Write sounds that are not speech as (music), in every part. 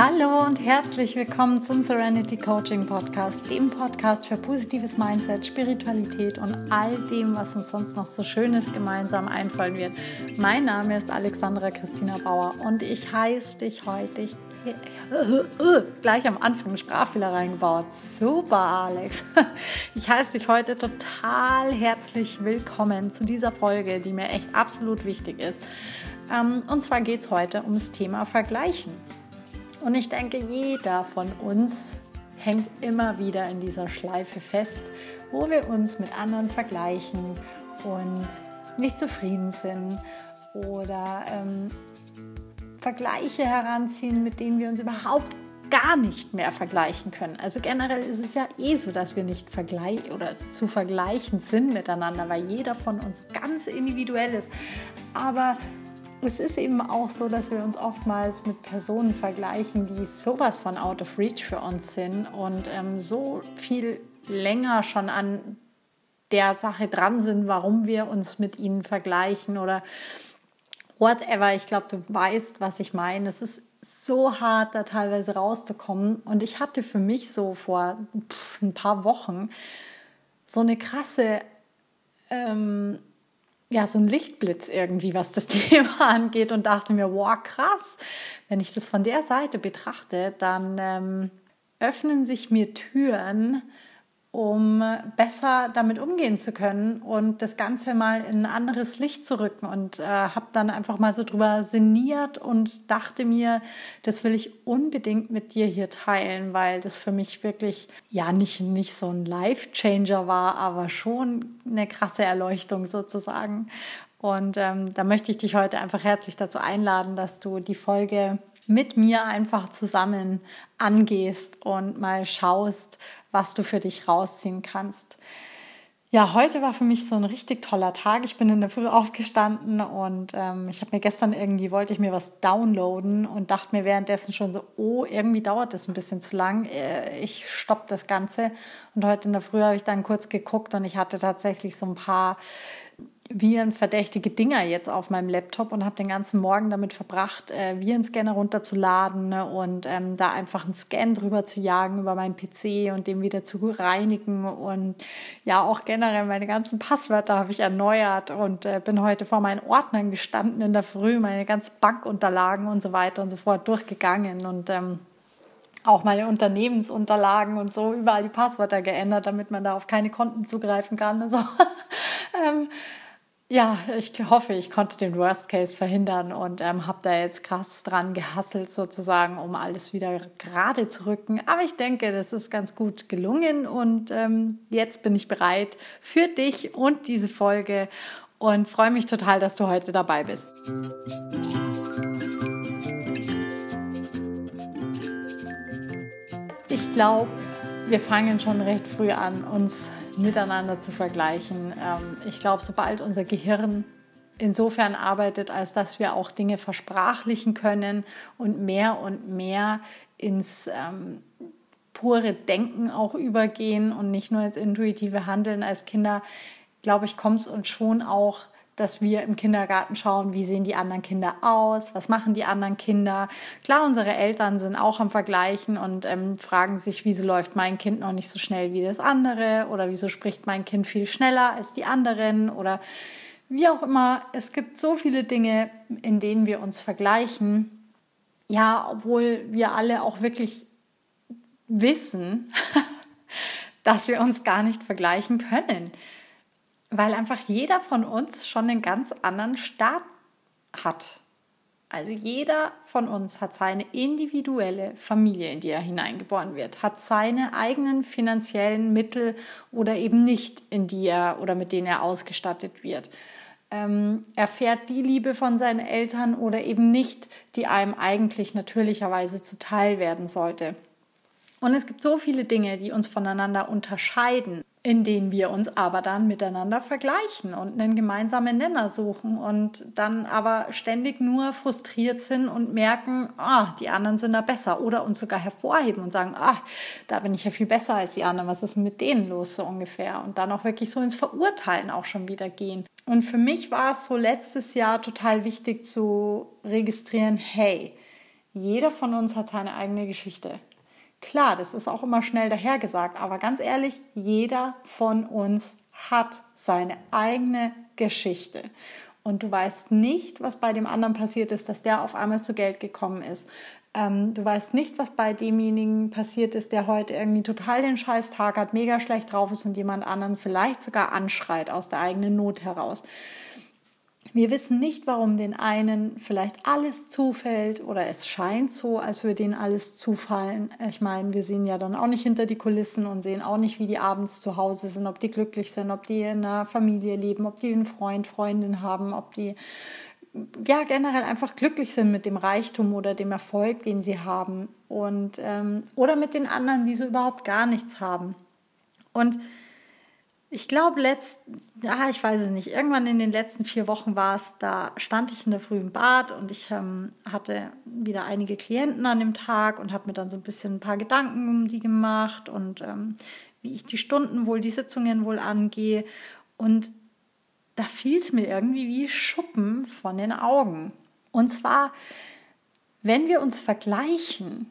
Hallo und herzlich willkommen zum Serenity Coaching Podcast, dem Podcast für positives Mindset, Spiritualität und all dem, was uns sonst noch so Schönes gemeinsam einfallen wird. Mein Name ist Alexandra Christina Bauer und ich heiße dich heute. Ich, (laughs) gleich am Anfang Sprachfehler reingebaut. Super, Alex. (laughs) Ich heiße dich heute total herzlich willkommen zu dieser Folge, die mir echt absolut wichtig ist. Ähm, und zwar geht es heute ums Thema Vergleichen. Und ich denke, jeder von uns hängt immer wieder in dieser Schleife fest, wo wir uns mit anderen vergleichen und nicht zufrieden sind oder ähm, Vergleiche heranziehen, mit denen wir uns überhaupt gar nicht mehr vergleichen können. Also generell ist es ja eh so, dass wir nicht vergleichen oder zu vergleichen sind miteinander, weil jeder von uns ganz individuell ist. Aber es ist eben auch so, dass wir uns oftmals mit Personen vergleichen, die sowas von out of reach für uns sind und ähm, so viel länger schon an der Sache dran sind, warum wir uns mit ihnen vergleichen oder whatever. Ich glaube, du weißt, was ich meine. Es ist so hart, da teilweise rauszukommen. Und ich hatte für mich so vor pff, ein paar Wochen so eine krasse ähm, ja, so ein Lichtblitz irgendwie, was das (laughs) Thema angeht. Und dachte mir, wow, krass, wenn ich das von der Seite betrachte, dann ähm, öffnen sich mir Türen, um besser damit umgehen zu können und das Ganze mal in ein anderes Licht zu rücken. Und äh, habe dann einfach mal so drüber sinniert und dachte mir, das will ich unbedingt mit dir hier teilen, weil das für mich wirklich ja nicht, nicht so ein Life-Changer war, aber schon eine krasse Erleuchtung sozusagen. Und ähm, da möchte ich dich heute einfach herzlich dazu einladen, dass du die Folge mit mir einfach zusammen angehst und mal schaust, was du für dich rausziehen kannst. Ja, heute war für mich so ein richtig toller Tag. Ich bin in der Früh aufgestanden und ähm, ich habe mir gestern irgendwie, wollte ich mir was downloaden und dachte mir währenddessen schon so, oh, irgendwie dauert das ein bisschen zu lang. Äh, ich stopp das Ganze. Und heute in der Früh habe ich dann kurz geguckt und ich hatte tatsächlich so ein paar virenverdächtige Dinger jetzt auf meinem Laptop und habe den ganzen Morgen damit verbracht, äh, Virenscanner runterzuladen ne, und ähm, da einfach einen Scan drüber zu jagen über meinen PC und den wieder zu reinigen und ja auch generell meine ganzen Passwörter habe ich erneuert und äh, bin heute vor meinen Ordnern gestanden in der Früh, meine ganzen Bankunterlagen und so weiter und so fort durchgegangen und ähm, auch meine Unternehmensunterlagen und so überall die Passwörter geändert, damit man da auf keine Konten zugreifen kann. Also, (laughs) ähm, ja, ich hoffe, ich konnte den Worst Case verhindern und ähm, habe da jetzt krass dran gehasselt sozusagen, um alles wieder gerade zu rücken. Aber ich denke, das ist ganz gut gelungen und ähm, jetzt bin ich bereit für dich und diese Folge und freue mich total, dass du heute dabei bist. Ich glaube, wir fangen schon recht früh an, uns miteinander zu vergleichen. Ähm, ich glaube, sobald unser Gehirn insofern arbeitet, als dass wir auch Dinge versprachlichen können und mehr und mehr ins ähm, pure Denken auch übergehen und nicht nur ins intuitive Handeln als Kinder, glaube ich, kommt es uns schon auch dass wir im Kindergarten schauen, wie sehen die anderen Kinder aus, was machen die anderen Kinder. Klar, unsere Eltern sind auch am Vergleichen und ähm, fragen sich, wieso läuft mein Kind noch nicht so schnell wie das andere oder wieso spricht mein Kind viel schneller als die anderen oder wie auch immer. Es gibt so viele Dinge, in denen wir uns vergleichen. Ja, obwohl wir alle auch wirklich wissen, (laughs) dass wir uns gar nicht vergleichen können weil einfach jeder von uns schon einen ganz anderen Start hat. Also jeder von uns hat seine individuelle Familie, in die er hineingeboren wird, hat seine eigenen finanziellen Mittel oder eben nicht, in die er oder mit denen er ausgestattet wird. Ähm, erfährt die Liebe von seinen Eltern oder eben nicht, die einem eigentlich natürlicherweise zuteil werden sollte. Und es gibt so viele Dinge, die uns voneinander unterscheiden in denen wir uns aber dann miteinander vergleichen und einen gemeinsamen Nenner suchen und dann aber ständig nur frustriert sind und merken, ah, die anderen sind da besser oder uns sogar hervorheben und sagen, ah, da bin ich ja viel besser als die anderen, was ist denn mit denen los so ungefähr und dann auch wirklich so ins Verurteilen auch schon wieder gehen. Und für mich war es so letztes Jahr total wichtig zu registrieren, hey, Jeder von uns hat seine eigene Geschichte. Klar, das ist auch immer schnell dahergesagt, aber ganz ehrlich, jeder von uns hat seine eigene Geschichte. Und du weißt nicht, was bei dem anderen passiert ist, dass der auf einmal zu Geld gekommen ist. Ähm, du weißt nicht, was bei demjenigen passiert ist, der heute irgendwie total den Scheißtag hat, mega schlecht drauf ist und jemand anderen vielleicht sogar anschreit aus der eigenen Not heraus. Wir wissen nicht, warum den einen vielleicht alles zufällt oder es scheint so, als würde ihnen alles zufallen. Ich meine, wir sehen ja dann auch nicht hinter die Kulissen und sehen auch nicht, wie die abends zu Hause sind, ob die glücklich sind, ob die in einer Familie leben, ob die einen Freund, Freundin haben, ob die ja generell einfach glücklich sind mit dem Reichtum oder dem Erfolg, den sie haben und ähm, oder mit den anderen, die so überhaupt gar nichts haben. Und ich glaube, letzt, ja, ich weiß es nicht, irgendwann in den letzten vier Wochen war es, da stand ich in der frühen Bad und ich ähm, hatte wieder einige Klienten an dem Tag und habe mir dann so ein bisschen ein paar Gedanken um die gemacht und ähm, wie ich die Stunden wohl, die Sitzungen wohl angehe. Und da fiel es mir irgendwie wie Schuppen von den Augen. Und zwar, wenn wir uns vergleichen,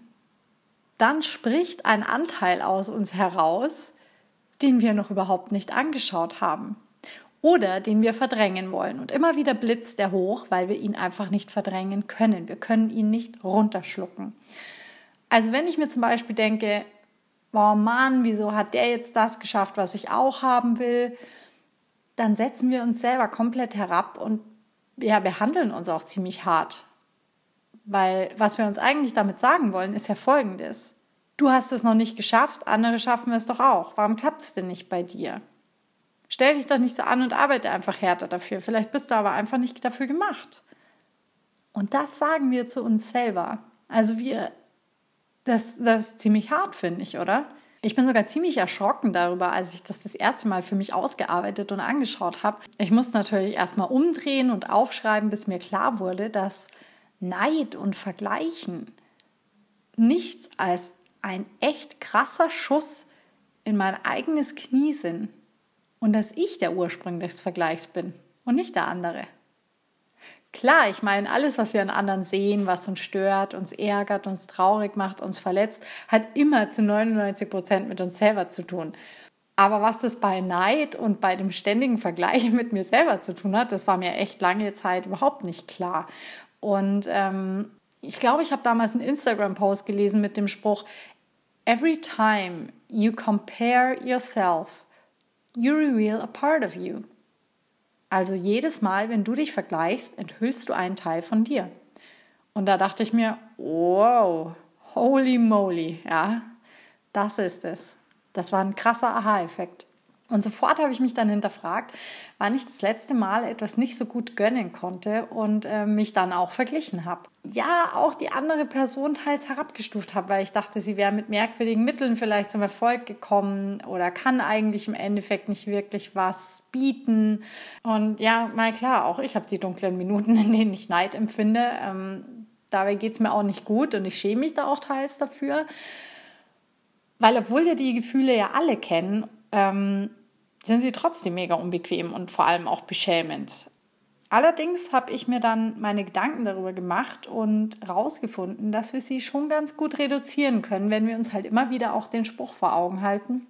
dann spricht ein Anteil aus uns heraus, den wir noch überhaupt nicht angeschaut haben oder den wir verdrängen wollen. Und immer wieder blitzt er hoch, weil wir ihn einfach nicht verdrängen können. Wir können ihn nicht runterschlucken. Also wenn ich mir zum Beispiel denke, oh Mann, wieso hat der jetzt das geschafft, was ich auch haben will, dann setzen wir uns selber komplett herab und ja, behandeln uns auch ziemlich hart. Weil was wir uns eigentlich damit sagen wollen, ist ja folgendes. Du hast es noch nicht geschafft, andere schaffen es doch auch. Warum klappt es denn nicht bei dir? Stell dich doch nicht so an und arbeite einfach härter dafür. Vielleicht bist du aber einfach nicht dafür gemacht. Und das sagen wir zu uns selber. Also wir, das, das ist ziemlich hart, finde ich, oder? Ich bin sogar ziemlich erschrocken darüber, als ich das das erste Mal für mich ausgearbeitet und angeschaut habe. Ich musste natürlich erstmal umdrehen und aufschreiben, bis mir klar wurde, dass Neid und Vergleichen nichts als ein echt krasser Schuss in mein eigenes Knie sind und dass ich der Ursprung des Vergleichs bin und nicht der andere. Klar, ich meine, alles, was wir an anderen sehen, was uns stört, uns ärgert, uns traurig macht, uns verletzt, hat immer zu 99 Prozent mit uns selber zu tun. Aber was das bei Neid und bei dem ständigen Vergleich (laughs) mit mir selber zu tun hat, das war mir echt lange Zeit überhaupt nicht klar. Und ähm, ich glaube, ich habe damals einen Instagram-Post gelesen mit dem Spruch, Every time you compare yourself, you reveal a part of you. Also jedes Mal, wenn du dich vergleichst, enthüllst du einen Teil von dir. Und da dachte ich mir, wow, holy moly, ja, das ist es. Das war ein krasser Aha-Effekt. Und sofort habe ich mich dann hinterfragt, wann ich das letzte Mal etwas nicht so gut gönnen konnte und äh, mich dann auch verglichen habe. Ja, auch die andere Person teils herabgestuft habe, weil ich dachte, sie wäre mit merkwürdigen Mitteln vielleicht zum Erfolg gekommen oder kann eigentlich im Endeffekt nicht wirklich was bieten. Und ja, mal klar, auch ich habe die dunklen Minuten, in denen ich Neid empfinde. Ähm, dabei geht es mir auch nicht gut und ich schäme mich da auch teils dafür. Weil obwohl wir die Gefühle ja alle kennen ähm, sind sie trotzdem mega unbequem und vor allem auch beschämend. Allerdings habe ich mir dann meine Gedanken darüber gemacht und herausgefunden, dass wir sie schon ganz gut reduzieren können, wenn wir uns halt immer wieder auch den Spruch vor Augen halten.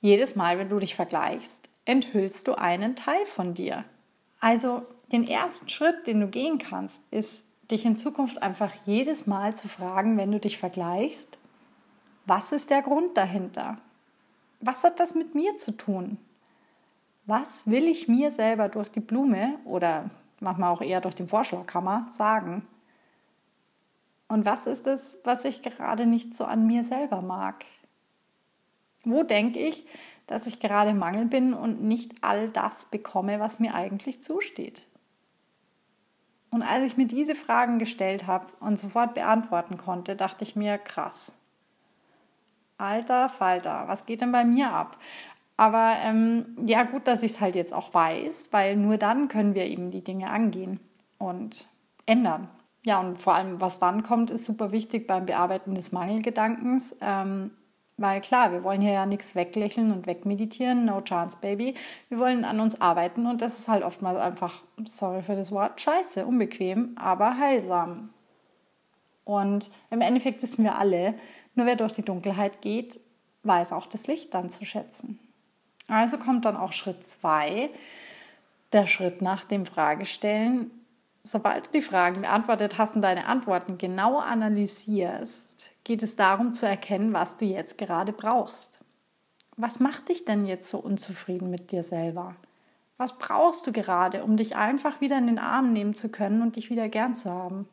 Jedes Mal, wenn du dich vergleichst, enthüllst du einen Teil von dir. Also den ersten Schritt, den du gehen kannst, ist, dich in Zukunft einfach jedes Mal zu fragen, wenn du dich vergleichst, was ist der Grund dahinter? Was hat das mit mir zu tun? Was will ich mir selber durch die Blume oder manchmal auch eher durch den Vorschlaghammer sagen? Und was ist es, was ich gerade nicht so an mir selber mag? Wo denke ich, dass ich gerade Mangel bin und nicht all das bekomme, was mir eigentlich zusteht? Und als ich mir diese Fragen gestellt habe und sofort beantworten konnte, dachte ich mir, krass, alter Falter, was geht denn bei mir ab? Aber ähm, ja, gut, dass ich es halt jetzt auch weiß, weil nur dann können wir eben die Dinge angehen und ändern. Ja, und vor allem, was dann kommt, ist super wichtig beim Bearbeiten des Mangelgedankens. Ähm, weil klar, wir wollen hier ja nichts weglächeln und wegmeditieren, no chance, baby. Wir wollen an uns arbeiten und das ist halt oftmals einfach, sorry für das Wort, scheiße, unbequem, aber heilsam. Und im Endeffekt wissen wir alle, nur wer durch die Dunkelheit geht, weiß auch das Licht dann zu schätzen. Also kommt dann auch Schritt zwei, der Schritt nach dem Fragestellen. Sobald du die Fragen beantwortet hast und deine Antworten genau analysierst, geht es darum zu erkennen, was du jetzt gerade brauchst. Was macht dich denn jetzt so unzufrieden mit dir selber? Was brauchst du gerade, um dich einfach wieder in den Arm nehmen zu können und dich wieder gern zu haben?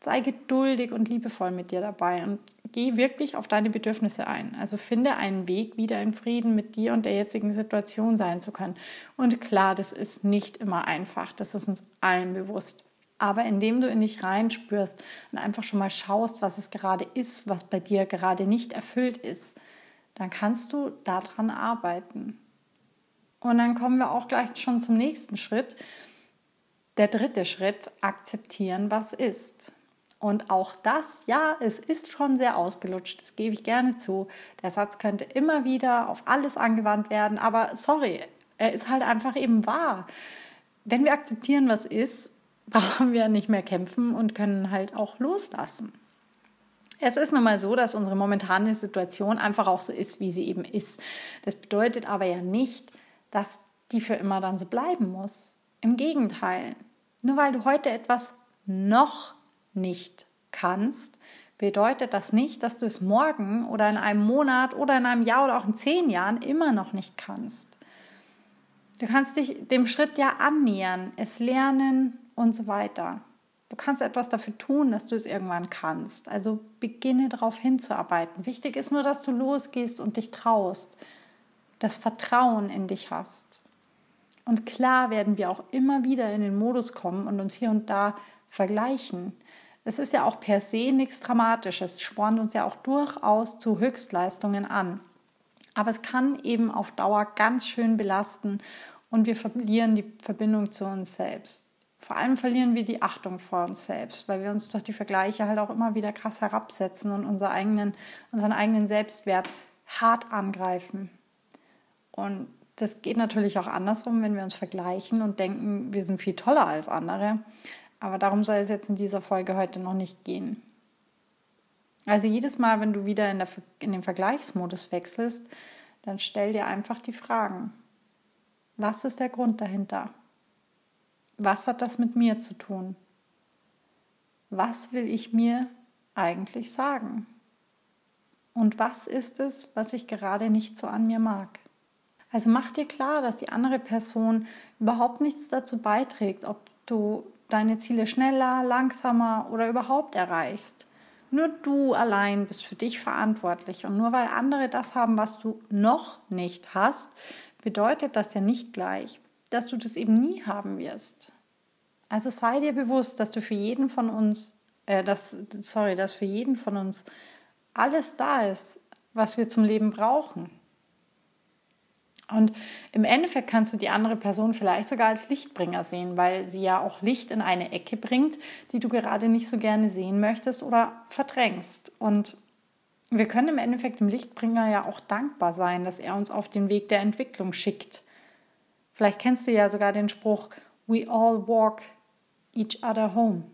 Sei geduldig und liebevoll mit dir dabei und geh wirklich auf deine Bedürfnisse ein. Also finde einen Weg, wieder in Frieden mit dir und der jetzigen Situation sein zu können. Und klar, das ist nicht immer einfach, das ist uns allen bewusst. Aber indem du in dich reinspürst und einfach schon mal schaust, was es gerade ist, was bei dir gerade nicht erfüllt ist, dann kannst du daran arbeiten. Und dann kommen wir auch gleich schon zum nächsten Schritt. Der dritte Schritt, akzeptieren, was ist. Und auch das, ja, es ist schon sehr ausgelutscht, das gebe ich gerne zu. Der Satz könnte immer wieder auf alles angewandt werden, aber sorry, er ist halt einfach eben wahr. Wenn wir akzeptieren, was ist, (laughs) brauchen wir nicht mehr kämpfen und können halt auch loslassen. Es ist nun mal so, dass unsere momentane Situation einfach auch so ist, wie sie eben ist. Das bedeutet aber ja nicht, dass die für immer dann so bleiben muss. Im Gegenteil, nur weil du heute etwas noch nicht kannst, bedeutet das nicht, dass du es morgen oder in einem Monat oder in einem Jahr oder auch in zehn Jahren immer noch nicht kannst. Du kannst dich dem Schritt ja annähern, es lernen und so weiter. Du kannst etwas dafür tun, dass du es irgendwann kannst. Also beginne darauf hinzuarbeiten. Wichtig ist nur, dass du losgehst und dich traust, das Vertrauen in dich hast. Und klar werden wir auch immer wieder in den Modus kommen und uns hier und da vergleichen. Es ist ja auch per se nichts Dramatisches, es spornt uns ja auch durchaus zu Höchstleistungen an. Aber es kann eben auf Dauer ganz schön belasten und wir verlieren die Verbindung zu uns selbst. Vor allem verlieren wir die Achtung vor uns selbst, weil wir uns durch die Vergleiche halt auch immer wieder krass herabsetzen und unseren eigenen, unseren eigenen Selbstwert hart angreifen. Und das geht natürlich auch andersrum, wenn wir uns vergleichen und denken, wir sind viel toller als andere. Aber darum soll es jetzt in dieser Folge heute noch nicht gehen. Also jedes Mal, wenn du wieder in, der, in den Vergleichsmodus wechselst, dann stell dir einfach die Fragen. Was ist der Grund dahinter? Was hat das mit mir zu tun? Was will ich mir eigentlich sagen? Und was ist es, was ich gerade nicht so an mir mag? Also mach dir klar, dass die andere Person überhaupt nichts dazu beiträgt, ob du deine Ziele schneller, langsamer oder überhaupt erreichst. Nur du allein bist für dich verantwortlich. Und nur weil andere das haben, was du noch nicht hast, bedeutet das ja nicht gleich, dass du das eben nie haben wirst. Also sei dir bewusst, dass du für jeden von uns, äh, dass, sorry, dass für jeden von uns alles da ist, was wir zum Leben brauchen. Und im Endeffekt kannst du die andere Person vielleicht sogar als Lichtbringer sehen, weil sie ja auch Licht in eine Ecke bringt, die du gerade nicht so gerne sehen möchtest oder verdrängst. Und wir können im Endeffekt dem Lichtbringer ja auch dankbar sein, dass er uns auf den Weg der Entwicklung schickt. Vielleicht kennst du ja sogar den Spruch, We all walk each other home.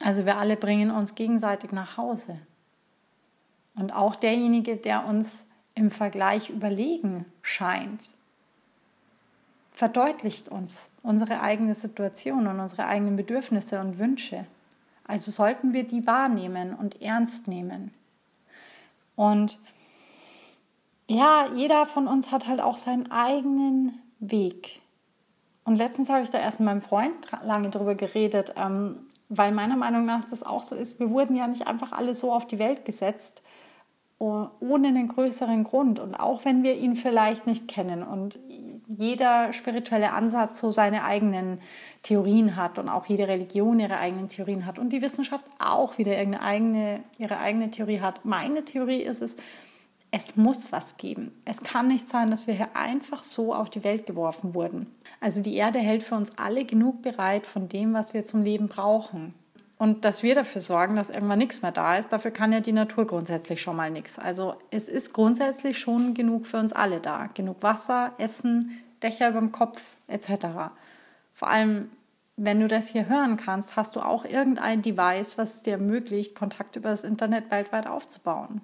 Also wir alle bringen uns gegenseitig nach Hause. Und auch derjenige, der uns im Vergleich überlegen scheint, verdeutlicht uns unsere eigene Situation und unsere eigenen Bedürfnisse und Wünsche. Also sollten wir die wahrnehmen und ernst nehmen. Und ja, jeder von uns hat halt auch seinen eigenen Weg. Und letztens habe ich da erst mit meinem Freund lange drüber geredet, ähm, weil meiner Meinung nach das auch so ist. Wir wurden ja nicht einfach alle so auf die Welt gesetzt, ohne einen größeren Grund. Und auch wenn wir ihn vielleicht nicht kennen und jeder spirituelle Ansatz so seine eigenen Theorien hat und auch jede Religion ihre eigenen Theorien hat und die Wissenschaft auch wieder irgendeine eigene, ihre eigene Theorie hat. Meine Theorie ist es, es muss was geben. Es kann nicht sein, dass wir hier einfach so auf die Welt geworfen wurden. Also die Erde hält für uns alle genug bereit von dem, was wir zum Leben brauchen. Und dass wir dafür sorgen, dass irgendwann nichts mehr da ist, dafür kann ja die Natur grundsätzlich schon mal nichts. Also es ist grundsätzlich schon genug für uns alle da. Genug Wasser, Essen, Dächer über dem Kopf etc. Vor allem wenn du das hier hören kannst, hast du auch irgendein Device, was es dir ermöglicht, Kontakt über das Internet weltweit aufzubauen.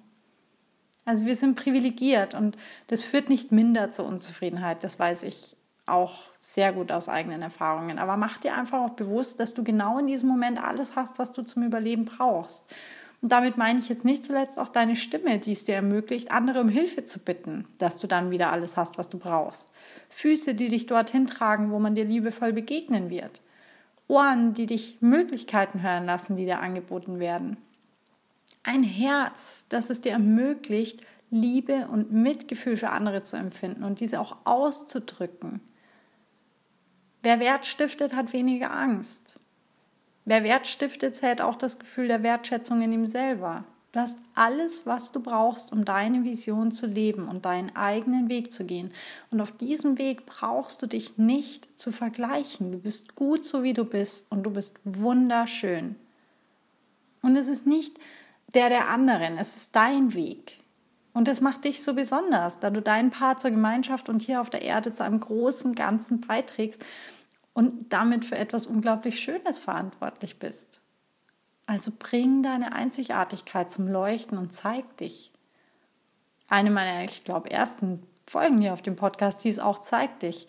Also wir sind privilegiert und das führt nicht minder zur Unzufriedenheit, das weiß ich auch sehr gut aus eigenen Erfahrungen. Aber mach dir einfach auch bewusst, dass du genau in diesem Moment alles hast, was du zum Überleben brauchst. Und damit meine ich jetzt nicht zuletzt auch deine Stimme, die es dir ermöglicht, andere um Hilfe zu bitten, dass du dann wieder alles hast, was du brauchst. Füße, die dich dorthin tragen, wo man dir liebevoll begegnen wird. Ohren, die dich Möglichkeiten hören lassen, die dir angeboten werden. Ein Herz, das es dir ermöglicht, Liebe und Mitgefühl für andere zu empfinden und diese auch auszudrücken. Wer Wert stiftet, hat weniger Angst. Wer Wert stiftet, zählt auch das Gefühl der Wertschätzung in ihm selber. Du hast alles, was du brauchst, um deine Vision zu leben und deinen eigenen Weg zu gehen. Und auf diesem Weg brauchst du dich nicht zu vergleichen. Du bist gut so, wie du bist und du bist wunderschön. Und es ist nicht der der anderen, es ist dein Weg. Und das macht dich so besonders, da du deinen Part zur Gemeinschaft und hier auf der Erde zu einem großen Ganzen beiträgst und damit für etwas unglaublich Schönes verantwortlich bist. Also bring deine Einzigartigkeit zum Leuchten und zeig dich. Eine meiner, ich glaube, ersten Folgen hier auf dem Podcast hieß auch Zeig dich.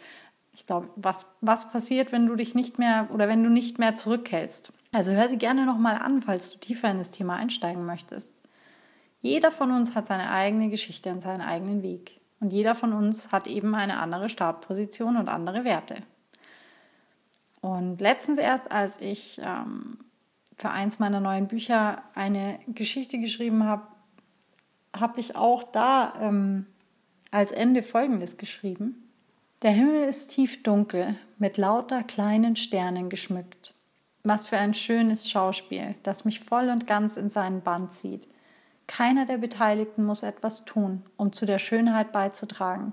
Ich glaube, was, was passiert, wenn du dich nicht mehr oder wenn du nicht mehr zurückhältst. Also hör sie gerne nochmal an, falls du tiefer in das Thema einsteigen möchtest. Jeder von uns hat seine eigene Geschichte und seinen eigenen Weg. Und jeder von uns hat eben eine andere Startposition und andere Werte. Und letztens erst, als ich ähm, für eins meiner neuen Bücher eine Geschichte geschrieben habe, habe ich auch da ähm, als Ende Folgendes geschrieben. Der Himmel ist tief dunkel, mit lauter kleinen Sternen geschmückt. Was für ein schönes Schauspiel, das mich voll und ganz in seinen Bann zieht. Keiner der Beteiligten muss etwas tun, um zu der Schönheit beizutragen.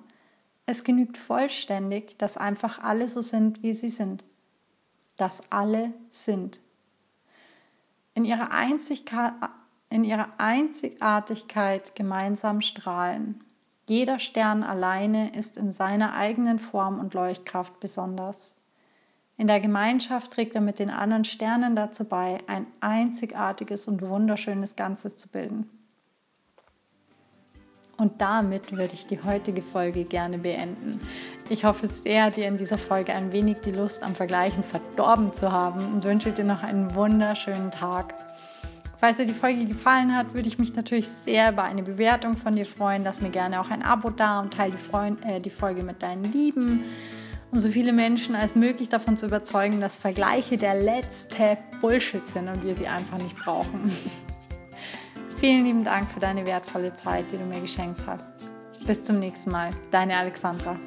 Es genügt vollständig, dass einfach alle so sind, wie sie sind das alle sind. In ihrer, in ihrer Einzigartigkeit gemeinsam strahlen. Jeder Stern alleine ist in seiner eigenen Form und Leuchtkraft besonders. In der Gemeinschaft trägt er mit den anderen Sternen dazu bei, ein einzigartiges und wunderschönes Ganzes zu bilden. Und damit würde ich die heutige Folge gerne beenden. Ich hoffe sehr, dir in dieser Folge ein wenig die Lust am Vergleichen verdorben zu haben und wünsche dir noch einen wunderschönen Tag. Falls dir die Folge gefallen hat, würde ich mich natürlich sehr über eine Bewertung von dir freuen. Lass mir gerne auch ein Abo da und teile die, Freund äh, die Folge mit deinen Lieben, um so viele Menschen als möglich davon zu überzeugen, dass Vergleiche der letzte Bullshit sind und wir sie einfach nicht brauchen. (laughs) Vielen lieben Dank für deine wertvolle Zeit, die du mir geschenkt hast. Bis zum nächsten Mal, deine Alexandra.